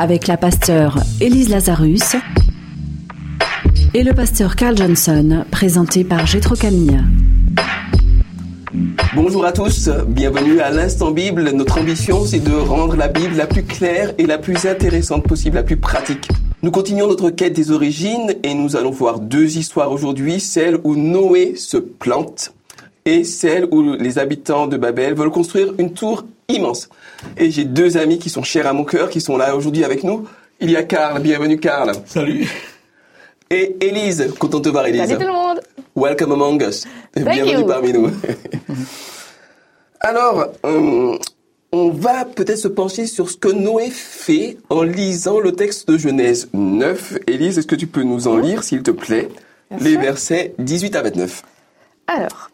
avec la pasteure Élise Lazarus et le pasteur Carl Johnson, présenté par Gétro Camille. Bonjour à tous, bienvenue à l'Instant Bible. Notre ambition, c'est de rendre la Bible la plus claire et la plus intéressante possible, la plus pratique. Nous continuons notre quête des origines et nous allons voir deux histoires aujourd'hui, celle où Noé se plante et celle où les habitants de Babel veulent construire une tour immense. Et j'ai deux amis qui sont chers à mon cœur, qui sont là aujourd'hui avec nous. Il y a Karl, bienvenue Karl. Salut. Et Élise, content de te voir Élise. Salut tout le monde. Welcome among us. Thank bienvenue you. parmi nous. Alors, euh, on va peut-être se pencher sur ce que Noé fait en lisant le texte de Genèse 9. Élise, est-ce que tu peux nous en lire, s'il te plaît, Bien les sûr. versets 18 à 29 Alors,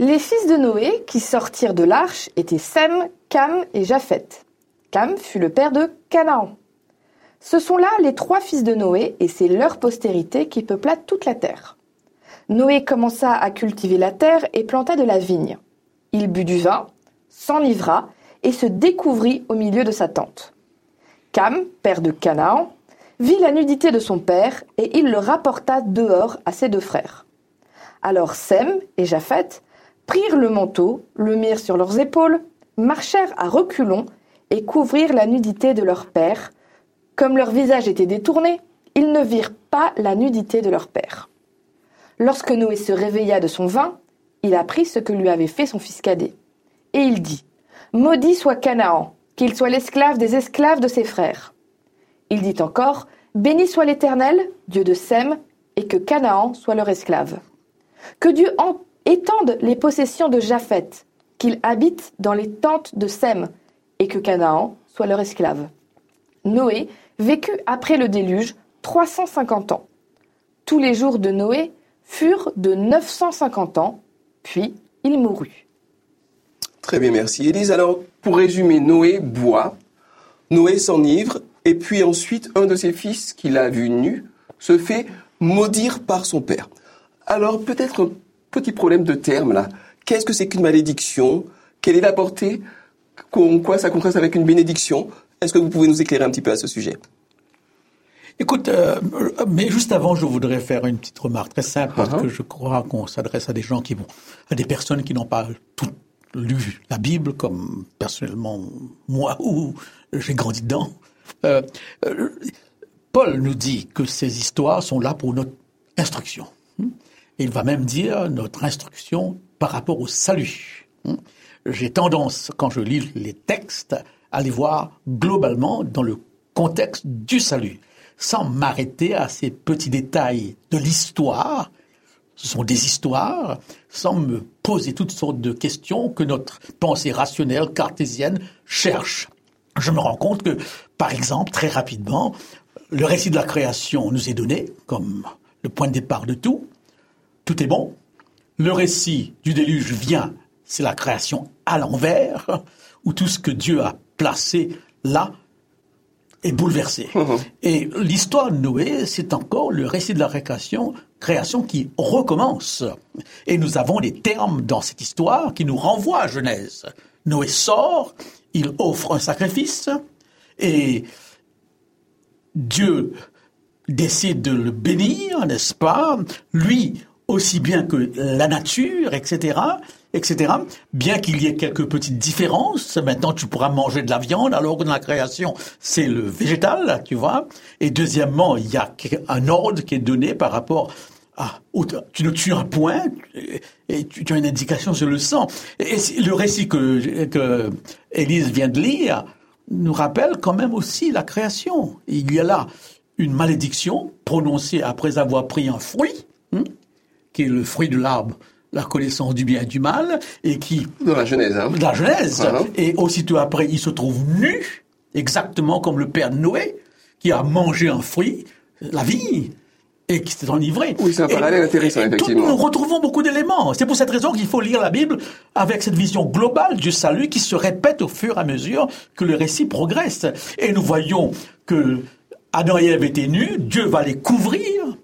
les fils de Noé qui sortirent de l'arche étaient Sem, Cam et Japheth. Cam fut le père de Canaan. Ce sont là les trois fils de Noé et c'est leur postérité qui peupla toute la terre. Noé commença à cultiver la terre et planta de la vigne. Il but du vin, s'enivra et se découvrit au milieu de sa tente. Cam, père de Canaan, vit la nudité de son père et il le rapporta dehors à ses deux frères. Alors Sem et Japheth prirent le manteau, le mirent sur leurs épaules, marchèrent à reculons et couvrirent la nudité de leur père. Comme leur visage était détourné, ils ne virent pas la nudité de leur père. Lorsque Noé se réveilla de son vin, il apprit ce que lui avait fait son fils cadet. Et il dit Maudit soit Canaan, qu'il soit l'esclave des esclaves de ses frères. Il dit encore Béni soit l'Éternel, Dieu de Sem, et que Canaan soit leur esclave. Que Dieu en- étende les possessions de Japheth, qu'il habite dans les tentes de Sem, et que Canaan soit leur esclave. Noé vécut après le déluge 350 ans. Tous les jours de Noé furent de 950 ans, puis il mourut. Très bien, merci. Élise, alors, pour résumer, Noé boit, Noé s'enivre, et puis ensuite, un de ses fils, qu'il a vu nu, se fait maudire par son père. Alors, peut-être petit problème de terme, là. Qu'est-ce que c'est qu'une malédiction? Quelle est la portée? En quoi ça contraste avec une bénédiction? Est-ce que vous pouvez nous éclairer un petit peu à ce sujet? Écoute, euh, mais juste avant, je voudrais faire une petite remarque très simple parce Uh-huh. que je crois qu'on s'adresse à des gens qui vont, à des personnes qui n'ont pas tout lu la Bible, comme personnellement moi ou j'ai grandi dedans. Euh, euh, Paul nous dit que ces histoires sont là pour notre instruction. Il va même dire notre instruction par rapport au salut. Hmm? J'ai tendance, quand je lis les textes, à les voir globalement dans le contexte du salut, sans m'arrêter à ces petits détails de l'histoire. Ce sont des histoires, sans me poser toutes sortes de questions que notre pensée rationnelle cartésienne cherche. Je me rends compte que, par exemple, très rapidement, le récit de la création nous est donné comme le point de départ de tout. Tout est bon. Le récit du déluge vient, c'est la création à l'envers, où tout ce que Dieu a placé là est bouleversé. Et l'histoire de Noé, c'est encore le récit de la création, création qui recommence. Et nous avons des termes dans cette histoire qui nous renvoient à Genèse. Noé sort, il offre un sacrifice, et Dieu décide de le bénir, n'est-ce pas? Lui, aussi bien que la nature, etc., etc. Bien qu'il y ait quelques petites différences, maintenant tu pourras manger de la viande, alors que dans la création, c'est le végétal, tu vois. Et deuxièmement, il y a un ordre qui est donné par rapport à... Tu ne tueras point, et tu, as une indication sur le sang. Et le récit que, que Élise vient de lire nous rappelle quand même aussi la création. Il y a là une malédiction prononcée après avoir pris un fruit, qui est le fruit de l'arbre, la connaissance du bien et du mal, et qui, Dans la Genèse, hein de la Genèse, Mhm. et aussitôt après, il se trouve nu, exactement comme le père Noé, qui a mangé un fruit, la vie et qui s'est enivré. Oui, c'est un parallèle intéressant, effectivement. nous retrouvons beaucoup d'éléments. C'est pour cette raison qu'il faut lire la Bible avec cette vision globale du salut qui se répète au fur et à mesure que le récit progresse. Et nous voyons que Adam et Ève étaient nus, Dieu va les couvrir,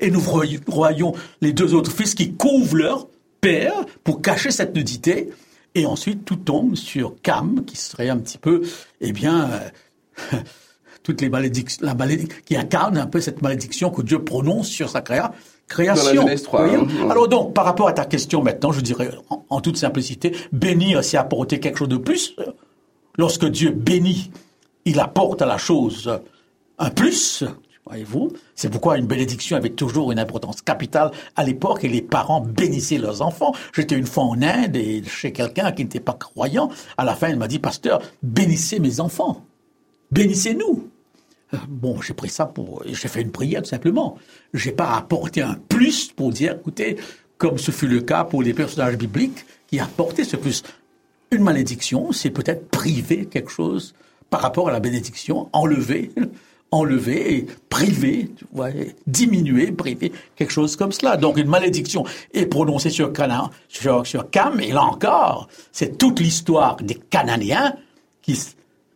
et nous voyons les deux autres fils qui couvrent leur père pour cacher cette nudité. Et ensuite, tout tombe sur Cam, qui serait un petit peu, eh bien, euh, toutes les malédictions, la malédiction, qui incarne un peu cette malédiction que Dieu prononce sur sa créa, création. Hein. Alors donc, par rapport à ta question maintenant, je dirais en, toute simplicité, bénir, c'est apporter quelque chose de plus. Lorsque Dieu bénit, il apporte à la chose un plus. Voyez-vous, c'est pourquoi une bénédiction avait toujours une importance capitale à l'époque et les parents bénissaient leurs enfants. J'étais une fois en Inde et chez quelqu'un qui n'était pas croyant. À la fin, il m'a dit, pasteur, bénissez mes enfants. Bénissez-nous. Euh, bon, j'ai pris ça pour, j'ai fait une prière tout simplement. J'ai pas apporté un plus pour dire, écoutez, comme ce fut le cas pour les personnages bibliques qui apportaient ce plus. Une malédiction, c'est peut-être priver quelque chose par rapport à la bénédiction, enlever, enlever, priver, tu vois, diminuer, priver, quelque chose comme cela. Donc une malédiction est prononcée sur Canaan, sur, sur Cam, et là encore, c'est toute l'histoire des Cananéens qui,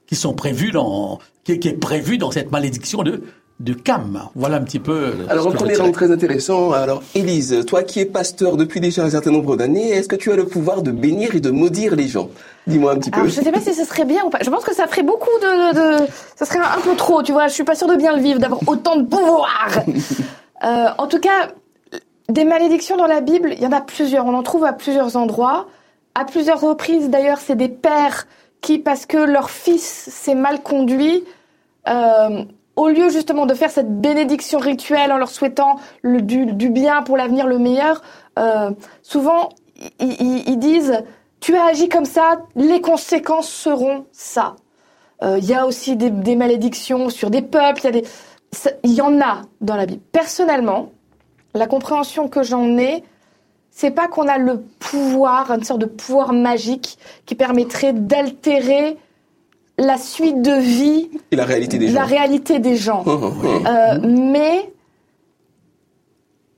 qui sont prévus dans, qui, est prévu dans cette malédiction de, de Cam. Voilà un petit peu. Alors, un premier rang très intéressant. Alors, Élise, toi qui es pasteur depuis déjà un certain nombre d'années, est-ce que tu as le pouvoir de bénir et de maudire les gens? Dis-moi un petit peu. je ne sais pas si ce serait bien ou pas. Je pense que ça ferait beaucoup de, de, ça serait un peu trop, tu vois. Je suis pas sûre de bien le vivre, d'avoir autant de pouvoir. euh, en tout cas, des malédictions dans la Bible, il y en a plusieurs. On en trouve à plusieurs endroits. À plusieurs reprises, d'ailleurs, c'est des pères qui, parce que leur fils s'est mal conduit, euh, au lieu justement de faire cette bénédiction rituelle en leur souhaitant le, du, bien pour l'avenir, le meilleur, euh, souvent ils, disent tu as agi comme ça, les conséquences seront ça. Euh, il y a aussi des, malédictions sur des peuples, il y y en a dans la Bible. Personnellement, la compréhension que j'en ai, c'est pas qu'on a le pouvoir, une sorte de pouvoir magique qui permettrait d'altérer la suite de vie et la réalité des la gens. réalité des gens. Oh, oh, oh. Euh, mais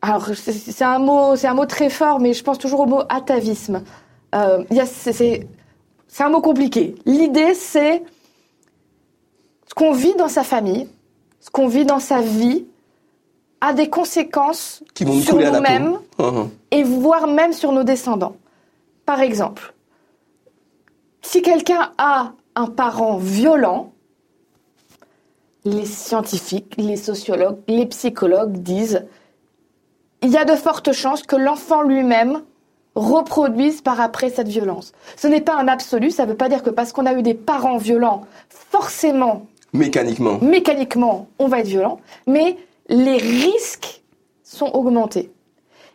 alors c'est un mot, c'est un mot très fort, mais je pense toujours au mot atavisme. Euh, c'est un mot compliqué. L'idée, c'est ce qu'on vit dans sa famille, ce qu'on vit dans sa vie, a des conséquences Qui vont sur nous-mêmes et voire même sur nos descendants. Par exemple, si quelqu'un a un parent violent, les scientifiques, les sociologues, les psychologues disent il y a de fortes chances que l'enfant lui-même reproduise par après cette violence. Ce n'est pas un absolu, ça ne veut pas dire que parce qu'on a eu des parents violents, forcément, mécaniquement, mécaniquement, on va être violent, mais les risques sont augmentés.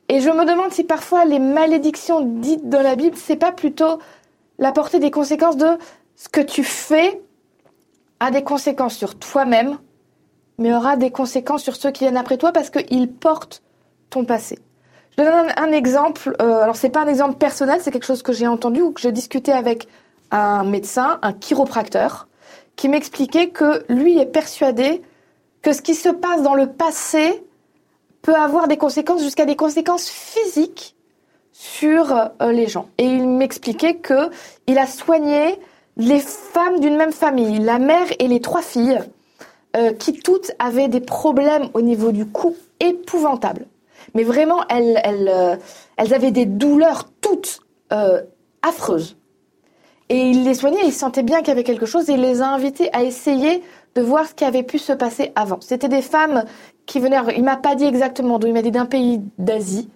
Et je me demande si parfois les malédictions dites dans la Bible, c'est pas plutôt la portée des conséquences de ce que tu fais a des conséquences sur toi-même, mais aura des conséquences sur ceux qui viennent après toi parce qu'ils portent ton passé. Je donne un, exemple. Euh, alors c'est pas un exemple personnel, c'est quelque chose que j'ai entendu ou que j'ai discuté avec un médecin, un chiropracteur, qui m'expliquait que lui est persuadé que ce qui se passe dans le passé peut avoir des conséquences jusqu'à des conséquences physiques sur euh, les gens. Et il m'expliquait que il a soigné les femmes d'une même famille, la mère et les trois filles, euh, qui toutes avaient des problèmes au niveau du cou épouvantables. Mais vraiment, elles, euh, avaient des douleurs toutes affreuses. Et il les soignait, il sentait bien qu'il y avait quelque chose et il les a invitées à essayer de voir ce qui avait pu se passer avant. C'était des femmes qui venaient, il m'a pas dit exactement d'où, il m'a dit d'un pays d'Asie.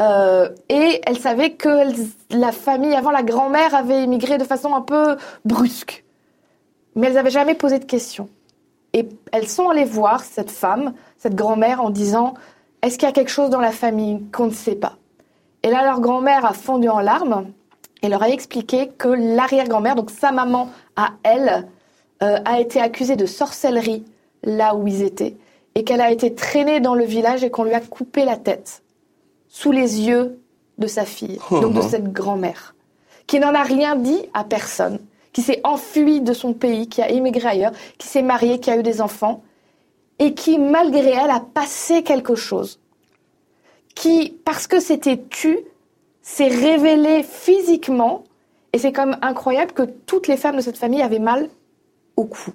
Euh, et elle savait que la famille, avant la grand-mère, avait immigré de façon un peu brusque. Mais elles n'avaient jamais posé de questions. Et elles sont allées voir cette femme, cette grand-mère, en disant Est-ce qu'il y a quelque chose dans la famille qu'on ne sait pas? Et là, leur grand-mère a fondu en larmes et leur a expliqué que l'arrière-grand-mère, donc sa maman à elle, euh, a été accusée de sorcellerie là où ils étaient et qu'elle a été traînée dans le village et qu'on lui a coupé la tête sous les yeux de sa fille, oh donc de cette grand-mère, qui n'en a rien dit à personne, qui s'est enfuie de son pays, qui a émigré ailleurs, qui s'est mariée, qui a eu des enfants. et qui, malgré elle, a passé quelque chose. Qui, parce que c'était tu, s'est révélé physiquement, et c'est même incroyable que toutes les femmes de cette famille avaient mal au cou.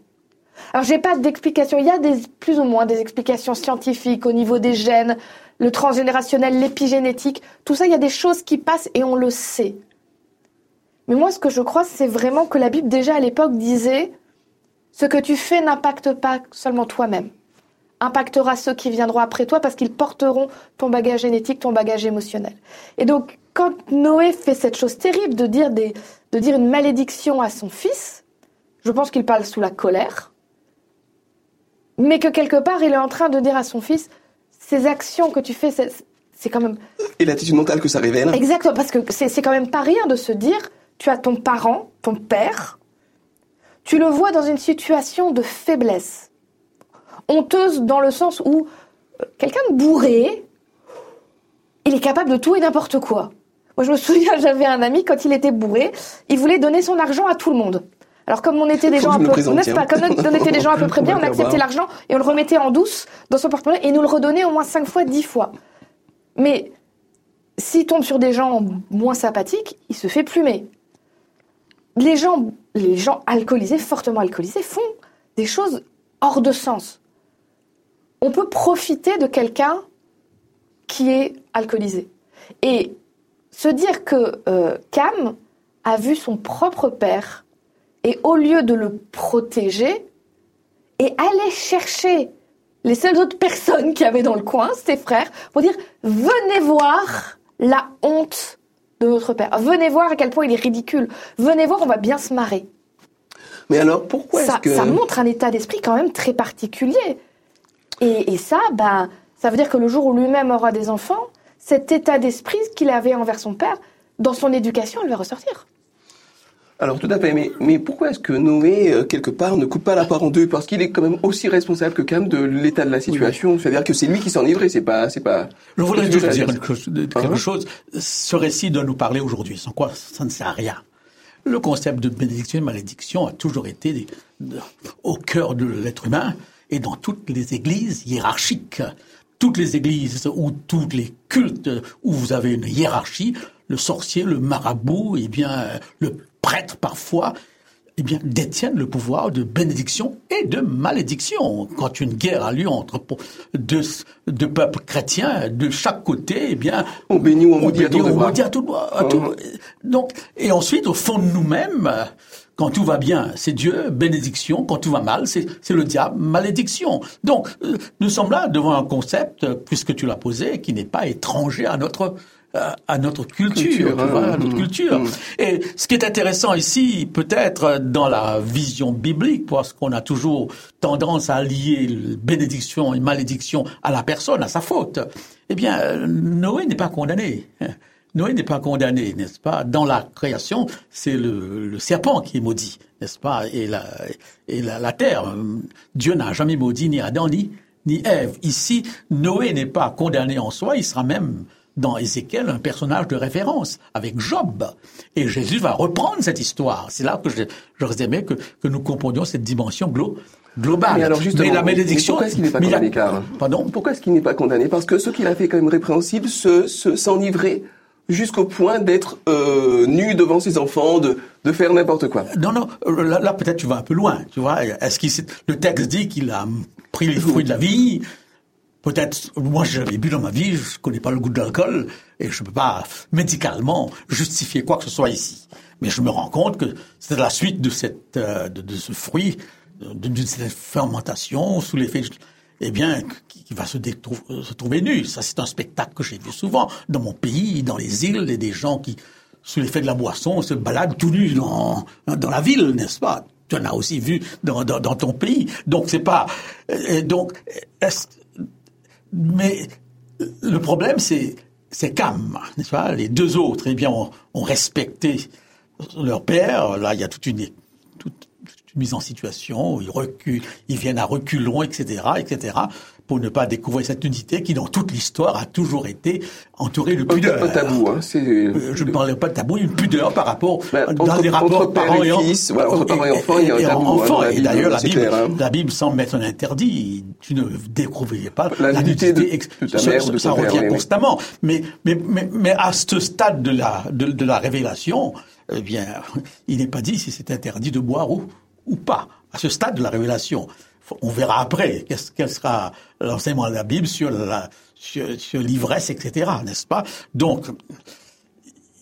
Alors j'ai pas d'explication, il y a des, plus ou moins des explications scientifiques au niveau des gènes, le transgénérationnel, l'épigénétique, tout ça, il y a des choses qui passent et on le sait. Mais moi, ce que je crois, c'est vraiment que la Bible, déjà à l'époque, disait ce que tu fais n'impacte pas seulement toi-même, impactera ceux qui viendront après toi parce qu'ils porteront ton bagage génétique, ton bagage émotionnel. Et donc, quand Noé fait cette chose terrible de dire, une malédiction à son fils, je pense qu'il parle sous la colère, mais que quelque part, il est en train de dire à son fils, ces actions que tu fais, c'est quand même... Et l'attitude mentale que ça révèle. Exactement, parce que c'est quand même pas rien de se dire, tu as ton parent, ton père, tu le vois dans une situation de faiblesse, honteuse dans le sens où euh, quelqu'un de bourré, il est capable de tout et n'importe quoi. Moi, je me souviens, j'avais un ami, quand il était bourré, il voulait donner son argent à tout le monde. Alors comme on était des gens un peu, pas, comme on était des gens à peu près bien, on acceptait l'argent et on le remettait en douce dans son porte-monnaie et nous le redonnait au moins cinq fois, dix fois. Mais s'il tombe sur des gens moins sympathiques, il se fait plumer. Les gens, les gens alcoolisés, fortement alcoolisés, font des choses hors de sens. On peut profiter de quelqu'un qui est alcoolisé. Et se dire que euh, Cam a vu son propre père et au lieu de le protéger et aller chercher les seules autres personnes qui avaient dans le coin, ses frères, pour dire venez voir la honte de notre père. Venez voir à quel point il est ridicule. Venez voir, on va bien se marrer. Mais alors pourquoi ça, est-ce que ça montre un état d'esprit quand même très particulier. Et, et ça, ben, ça veut dire que le jour où lui-même aura des enfants, cet état d'esprit qu'il avait envers son père, dans son éducation, il va ressortir. Alors tout à fait, mais, mais pourquoi est-ce que Noé, euh, quelque part, ne coupe pas la part en deux? Parce qu'il est quand même aussi responsable que Cam de l'état de la situation. C'est-à-dire que c'est lui qui s'en livrait, c'est pas... c'est pas. Je voudrais juste dire quelque chose, quelque chose. Ce récit doit nous parler aujourd'hui, sans quoi ça ne sert à rien. Le concept de bénédiction et malédiction a toujours été au cœur de l'être humain et dans toutes les églises hiérarchiques. Toutes les églises ou tous les cultes où vous avez une hiérarchie, le sorcier, le marabout, et eh bien le prêtres parfois, eh bien, détiennent le pouvoir de bénédiction et de malédiction. Quand une guerre a lieu entre deux, deux peuples chrétiens, de chaque côté, eh bien, on bénit ou on maudit à tout, à tout, Donc, et ensuite, au fond de nous-mêmes, quand tout va bien, c'est Dieu, bénédiction. Quand tout va mal, c'est le diable, malédiction. Donc, euh, nous sommes là devant un concept, puisque tu l'as posé, qui n'est pas étranger à notre à notre culture, à notre culture. Hein. Mmh. Et ce qui est intéressant ici, peut-être dans la vision biblique, parce qu'on a toujours tendance à lier bénédiction et malédiction à la personne, à sa faute. Eh bien, Noé n'est pas condamné. Noé n'est pas condamné, n'est-ce pas? Dans la création, c'est le, serpent qui est maudit, n'est-ce pas? Et la, et la, la terre. Dieu n'a jamais maudit ni Adam ni ni Ève. Ici, Noé n'est pas condamné en soi, il sera même dans Ézéchiel un personnage de référence avec Job. Et Jésus va reprendre cette histoire. C'est là que j'aurais aimé que, que nous comprenions cette dimension globale. Mais alors justement, la malédiction. pourquoi est-ce qu'il n'est pas condamné, Pardon Pourquoi est-ce qu'il n'est pas condamné? Parce que ce qu'il a fait quand même répréhensible, se s'enivrer jusqu'au point d'être euh, nu devant ses enfants, de, de faire n'importe quoi. Non, non, là, peut-être tu vas un peu loin, tu vois. Est-ce qu'il le texte dit qu'il a pris les fruits de la vie, Peut-être, moi j'avais bu dans ma vie, je connais pas le goût de l'alcool et je peux pas médicalement justifier quoi que ce soit ici. Mais je me rends compte que c'est la suite de cette euh, de, ce fruit, d'une cette fermentation sous l'effet, eh bien, qui, va se, se trouver nu. Ça c'est un spectacle que j'ai vu souvent dans mon pays, dans les îles, et des gens qui, sous l'effet de la boisson, se baladent tout nus dans dans la ville, n'est-ce pas? Tu en as aussi vu dans, dans, dans ton pays. Donc c'est pas donc est mais le problème, c'est c'est Cam, n'est-ce pas? Les deux autres, eh bien, ont, respecté leur père. Là, il y a toute une, toute, une mise en situation où ils reculent, ils viennent à reculons, etc., etc., pour ne pas découvrir cette unité qui, dans toute l'histoire, a toujours été entourée de pudeur. Pas tabou, hein. Euh, je ne parlais pas de tabou, une pudeur par rapport dans entre- les rapports parents et fils, entre parents et enfants, il y a un et tabou, hein, et d'ailleurs, la c'est Bible, clair, hein. la Bible semble mettre un interdit. Tu ne découvrirais pas La nudité de- ex- de ta ça- mère ou de ça ton père, revient oui, constamment. Mais, mais, mais, mais à ce stade de la, de, de la révélation, eh bien, il n'est pas dit si c'est interdit de boire ou, ou pas. À ce stade de la révélation. On verra après qu'est-ce, quel sera l'enseignement de la Bible sur sur, sur l'ivresse, etc., n'est-ce pas? Donc,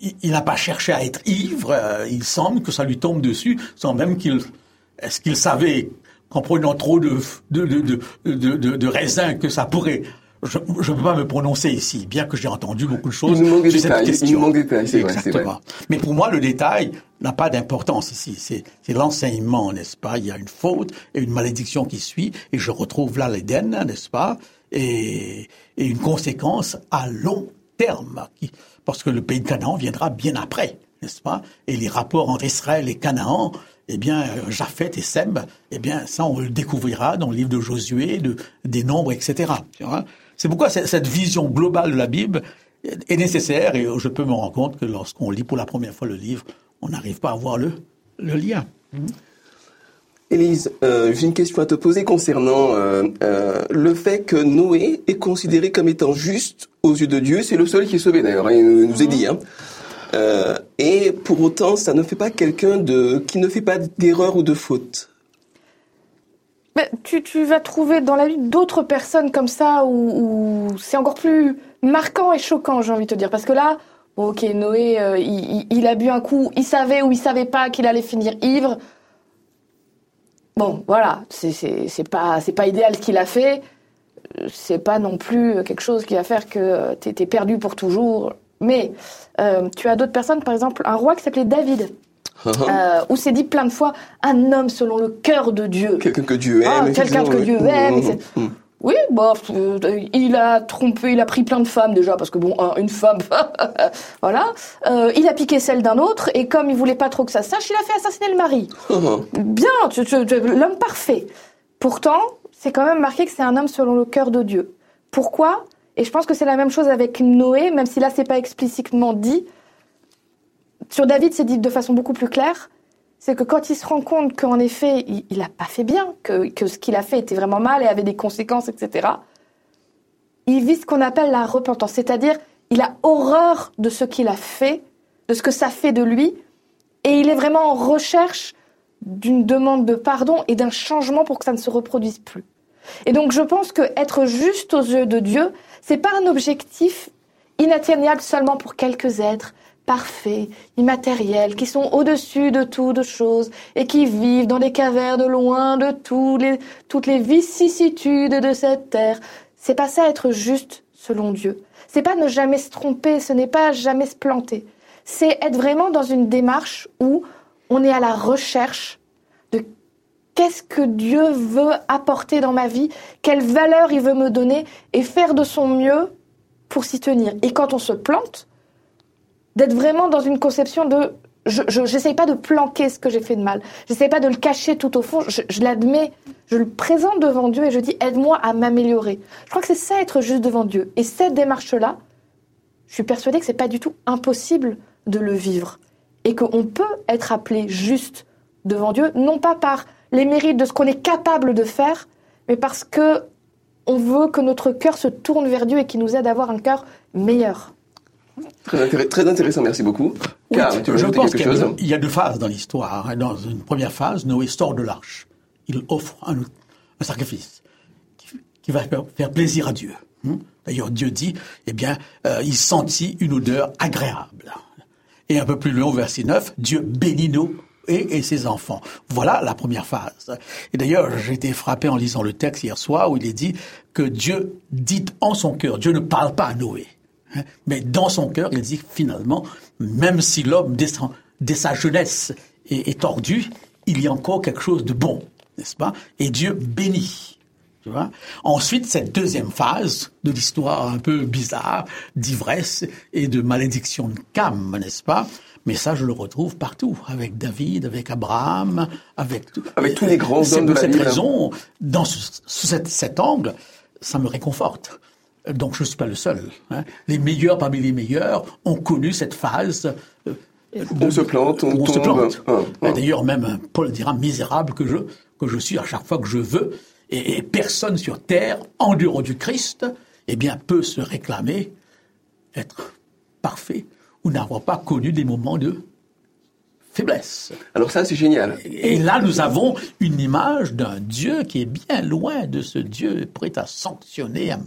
il, n'a pas cherché à être ivre, euh, il semble que ça lui tombe dessus, sans même qu'il... Est-ce qu'il savait qu'en prenant trop de, de, de, de, de- de raisins que ça pourrait... Je ne peux pas me prononcer ici, bien que j'ai entendu beaucoup de choses Il nous manque des sur cette détails, il question. nous manque des détails, c'est vrai. Exactement. Mais pour moi, le détail n'a pas d'importance ici. C'est, l'enseignement, n'est-ce pas? Il y a une faute et une malédiction qui suit, et je retrouve là l'Éden, n'est-ce pas? Et, et une conséquence à long terme, qui- parce que le pays de Canaan viendra bien après, n'est-ce pas? Et les rapports entre Israël et Canaan, eh bien, Japheth et Sem, eh bien, ça, on le découvrira dans le livre de Josué, de, des nombres, etc. Tu vois? C'est pourquoi cette vision globale de la Bible est nécessaire, et je peux me rendre compte que lorsqu'on lit pour la première fois le livre, on n'arrive pas à voir le, lien. Élise, euh, j'ai une question à te poser concernant euh, euh, le fait que Noé est considéré comme étant juste aux yeux de Dieu. C'est le seul qui est sauvé d'ailleurs, hein, il nous est dit. Hein. Et pour autant, ça ne fait pas quelqu'un de qui ne fait pas d'erreur ou de faute. Tu, vas trouver dans la vie d'autres personnes comme ça où, c'est encore plus marquant et choquant, j'ai envie de te dire. Parce que là, ok, Noé, euh, il, a bu un coup, il savait ou il savait pas qu'il allait finir ivre. Bon, voilà, c'est pas, pas idéal ce qu'il a fait. C'est pas non plus quelque chose qui va faire que t'es perdu pour toujours. Mais euh, tu as d'autres personnes, par exemple, un roi qui s'appelait David, Hein, euh, où c'est dit plein de fois un homme selon le cœur de Dieu. Quelqu'un que Dieu aime. Ah, quelqu'un que Dieu aime, etc. mmh. Oui, bah, euh, il a trompé, il a pris plein de femmes déjà, parce que bon, un- une femme, voilà. Euh, il a piqué celle d'un autre, et comme il voulait pas trop que ça sache, il a fait assassiner le mari. Mmh. Bien, l'homme parfait. Pourtant, c'est quand même marqué que c'est un homme selon le cœur de Dieu. Pourquoi? Et je pense que c'est la même chose avec Noé, même si là c'est pas explicitement dit. Sur David, c'est dit de façon beaucoup plus claire. C'est que quand il se rend compte qu'en effet, il, il a pas fait bien, que, que ce qu'il a fait était vraiment mal et avait des conséquences, etc. Il vit ce qu'on appelle la repentance, c'est-à-dire il a horreur de ce qu'il a fait, de ce que ça fait de lui, et il est vraiment en recherche d'une demande de pardon et d'un changement pour que ça ne se reproduise plus. Et donc je pense que être juste aux yeux de Dieu, c'est pas un objectif inatteignable seulement pour quelques êtres parfaits, immatériels, qui sont au-dessus de tout de choses et qui vivent dans des cavernes loin de les, toutes les vicissitudes de cette terre. C'est pas ça être juste selon Dieu. C'est pas ne jamais se tromper, ce n'est pas jamais se planter. C'est être vraiment dans une démarche où on est à la recherche de qu'est-ce que Dieu veut apporter dans ma vie, quelle valeur il veut me donner et faire de son mieux pour s'y tenir. Et quand on se plante, d'être vraiment dans une conception de je j'essaye pas de planquer ce que j'ai fait de mal. J'essaye pas de le cacher tout au fond. Je, je l'admets, je le présente devant Dieu et je dis aide-moi à m'améliorer. Je crois que c'est ça être juste devant Dieu. Et cette démarche-là, je suis persuadée que c'est pas du tout impossible de le vivre et qu'on peut être appelé juste devant Dieu, non pas par les mérites de ce qu'on est capable de faire, mais parce que on veut que notre cœur se tourne vers Dieu et qu'il nous aide à avoir un cœur meilleur. Très, intéress- très intéressant, merci beaucoup. Car, tu veux je pense qu'il y, y a deux phases dans l'histoire. hein. Dans une première phase, Noé sort de l'arche. Il offre un, un sacrifice qui, qui va faire, plaisir à Dieu. hein. D'ailleurs, Dieu dit, eh bien, euh, il sentit une odeur agréable. Et un peu plus loin, verset 9, Dieu bénit Noé et, et ses enfants. Voilà la première phase. Et d'ailleurs, j'ai été frappé en lisant le texte hier soir où il est dit que Dieu dit en son cœur, Dieu ne parle pas à Noé. Hein, mais dans son cœur, il dit finalement, même si l'homme dès, sa jeunesse est, est tordu, il y a encore quelque chose de bon, n'est-ce pas? Et Dieu bénit. Tu vois? Ensuite, cette deuxième phase de l'histoire un peu bizarre, d'ivresse et de malédiction de Cam, n'est-ce pas? Mais ça, je le retrouve partout, avec David, avec Abraham, avec, avec tous les grands hommes de la cette Bible. raison, dans ce, cet, cet, angle, ça me réconforte. Donc je ne suis pas le seul. Hein. Les meilleurs parmi les meilleurs ont connu cette phase. Euh, on se plante, on, on tombe. Se plante. Ah, ah. D'ailleurs, même Paul dira misérable que je, que je suis à chaque fois que je veux. Et, et personne sur terre, en dehors du Christ, eh bien, peut se réclamer être parfait ou n'avoir pas connu des moments de faiblesse. Alors ça, c'est génial. Et là, nous avons une image d'un Dieu qui est bien loin de ce Dieu prêt à sanctionner, à,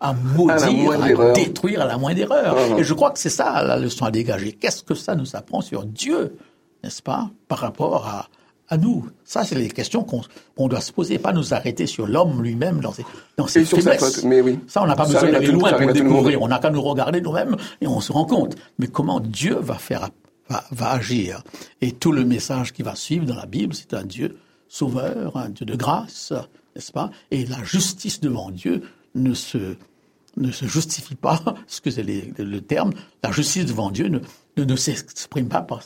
à maudire, à, à détruire à la moindre erreur. Ah, Et je crois que c'est ça la leçon à dégager. Qu'est-ce que ça nous apprend sur Dieu, n'est-ce pas, par rapport à, à nous? Ça, c'est les questions qu'on qu doit se poser, pas nous arrêter sur l'homme lui-même dans ses, dans ses et sur faiblesses. Sa faute, mais oui. Ça, on n'a pas Ça besoin d'aller loin pour le découvrir. On n'a qu'à nous regarder nous-mêmes et on se rend compte. Mais comment Dieu va faire va, va, agir. Et tout le message qui va suivre dans la Bible, c'est un Dieu sauveur, un Dieu de grâce, n'est-ce pas? Et la justice devant Dieu ne se, ne se justifie pas, ce que c'est le terme, la justice devant Dieu ne, ne, ne s'exprime pas par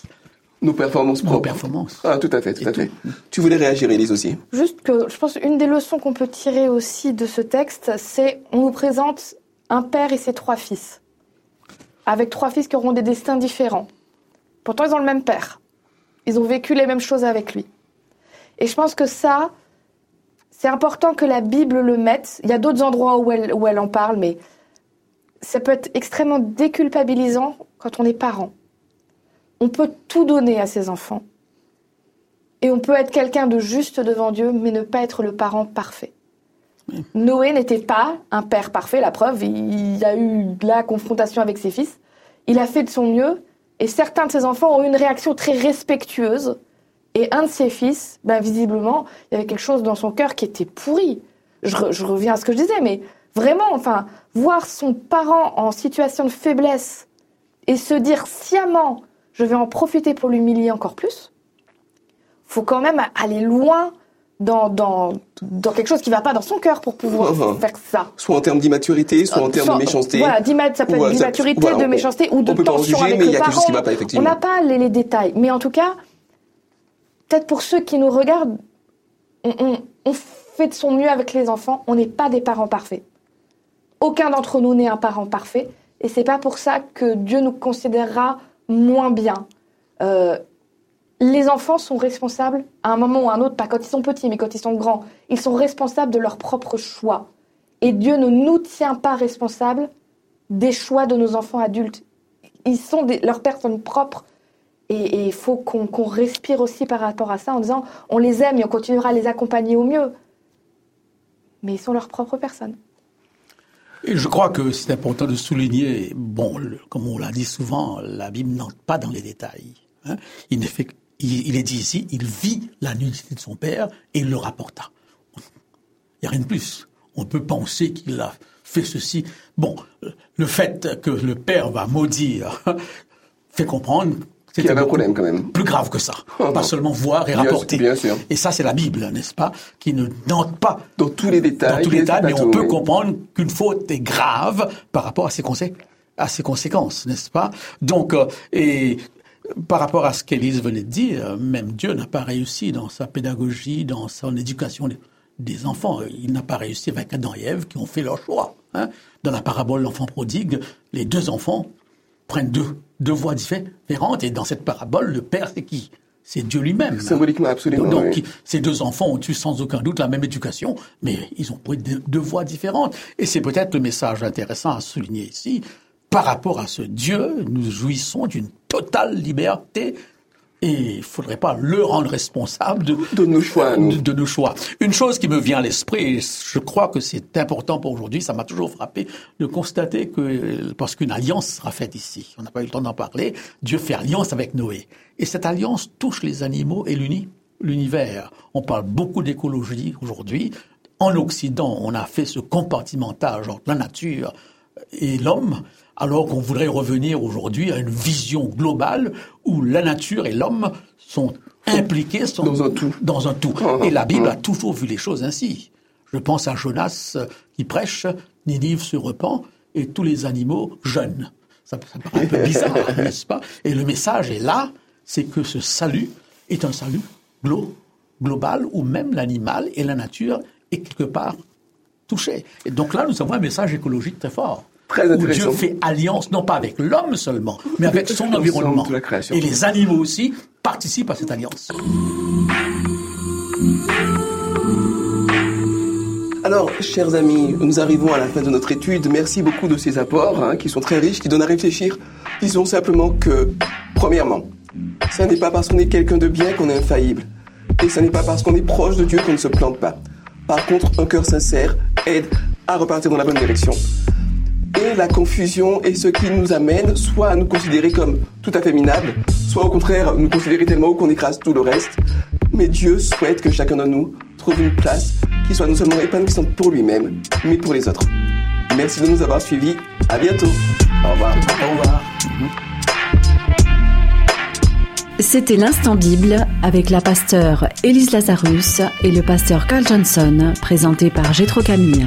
nos performances propres. Nos performances. Ah, tout à fait, tout à fait. Tu voulais réagir, Élise, aussi? Juste que je pense une des leçons qu'on peut tirer aussi de ce texte, c'est on nous présente un père et ses trois fils, avec trois fils qui auront des destins différents. Pourtant, ils ont le même père. Ils ont vécu les mêmes choses avec lui. Et je pense que ça, c'est important que la Bible le mette. Il y a d'autres endroits où elle, où elle en parle, mais ça peut être extrêmement déculpabilisant quand on est parent. On peut tout donner à ses enfants. Et on peut être quelqu'un de juste devant Dieu, mais ne pas être le parent parfait. Oui. Noé n'était pas un père parfait, la preuve, il a eu la confrontation avec ses fils. Il a fait de son mieux, et certains de ses enfants ont eu une réaction très respectueuse. Et un de ses fils, ben, visiblement, il y avait quelque chose dans son cœur qui était pourri. Je, je, reviens à ce que je disais, mais vraiment, enfin, voir son parent en situation de faiblesse et se dire sciemment, je vais en profiter pour l'humilier encore plus, faut quand même aller loin dans, dans, dans quelque chose qui ne va pas dans son cœur pour pouvoir Enfin, faire ça. Soit en termes d'immaturité, soit en termes Soit- de méchanceté. Voilà, ça peut être ça- d'immaturité, voilà, de on- méchanceté ou de on pas en tension avec mais il le y a quelque chose qui parent. va pas, effectivement. On n'a pas les, les détails, mais en tout cas, peut-être pour ceux qui nous regardent, on, on- on fait de son mieux avec les enfants. On n'est pas des parents parfaits. Aucun d'entre nous n'est un parent parfait, et c'est pas pour ça que Dieu nous considérera moins bien. Euh, les enfants sont responsables à un moment ou à un autre, pas quand ils sont petits, mais quand ils sont grands. Ils sont responsables de leurs propres choix. Et Dieu ne nous tient pas responsables des choix de nos enfants adultes. Ils sont leurs personnes propres. Et il faut qu'on respire aussi par rapport à ça en disant on les aime et on continuera à les accompagner au mieux. Mais ils sont leurs propres personnes. Et je crois que c'est important de souligner, bon, comme on l'a dit souvent, la Bible n'entre pas dans les détails. hein. Il, ne fait, il, il est dit ici, il vit la nudité de son père et il le rapporta. Il n'y a rien de plus. On peut penser qu'il a fait ceci. Bon, le fait que le père va maudire fait comprendre Qu'il y avait un problème, quand même. Plus grave que ça. Pas seulement voir et Bien rapporter. sûr, bien sûr. Et ça, c'est la Bible, n'est-ce pas Qui ne n'entre pas Dans tous les détails. dans tous les détails, mais on peut oui. comprendre qu'une faute est grave par rapport à ses, consé- à ses conséquences, n'est-ce pas? Donc, euh, et par rapport à ce qu'Élise venait de dire, même Dieu n'a pas réussi dans sa pédagogie, dans son éducation des- enfants. Il n'a pas réussi avec Adam et Ève qui ont fait leur choix. hein. Dans la parabole de l'enfant prodigue, les deux enfants prennent deux, deux voies différentes, et dans cette parabole, le père, c'est qui? C'est Dieu lui-même. Symboliquement, absolument. Donc, oui. ces deux enfants ont eu sans aucun doute la même éducation, mais ils ont pris deux, deux voies différentes. Et c'est peut-être le message intéressant à souligner ici. Par rapport à ce Dieu, nous jouissons d'une totale liberté et il ne faudrait pas le rendre responsable de, De nos choix, de, de nos choix. Une chose qui me vient à l'esprit, et je crois que c'est important pour aujourd'hui, ça m'a toujours frappé de constater que, parce qu'une alliance sera faite ici, on n'a pas eu le temps d'en parler, Dieu fait alliance avec Noé. Et cette alliance touche les animaux et l'uni- l'univers. On parle beaucoup d'écologie aujourd'hui. En Occident, on a fait ce compartimentage entre la nature et l'homme, alors qu'on voudrait revenir aujourd'hui à une vision globale où la nature et l'homme sont impliqués sont Dans un tout. Dans un tout. Ah, Et la Bible ah. a toujours vu les choses ainsi. Je pense à Jonas qui prêche, Ninive se repent et tous les animaux jeûnent. Ça, ça paraît un peu bizarre, n'est-ce pas? Et le message est là, c'est que ce salut est un salut glo- global où même l'animal et la nature est quelque part touchés. Et donc là, nous avons un message écologique très fort. Très où. Dieu fait alliance, non pas avec l'homme seulement, mais avec son environnement. de la création. Et les animaux aussi participent à cette alliance. Alors, chers amis, nous arrivons à la fin de notre étude. Merci beaucoup de ces apports hein, qui sont très riches, qui donnent à réfléchir. Disons simplement que, premièrement, ce n'est pas parce qu'on est quelqu'un de bien qu'on est infaillible. Et ce n'est pas parce qu'on est proche de Dieu qu'on ne se plante pas. Par contre, un cœur sincère aide à repartir dans la bonne direction. Et la confusion est ce qui nous amène soit à nous considérer comme tout à fait minables, soit au contraire nous considérer tellement haut qu'on écrase tout le reste. Mais Dieu souhaite que chacun de nous trouve une place qui soit non seulement épanouissante pour lui-même, mais pour les autres. Merci de nous avoir suivis. À bientôt. Au revoir. Au revoir. C'était l'instant Bible avec la pasteure Élise Lazarus et le pasteur Carl Johnson, présenté par Gétro Camille.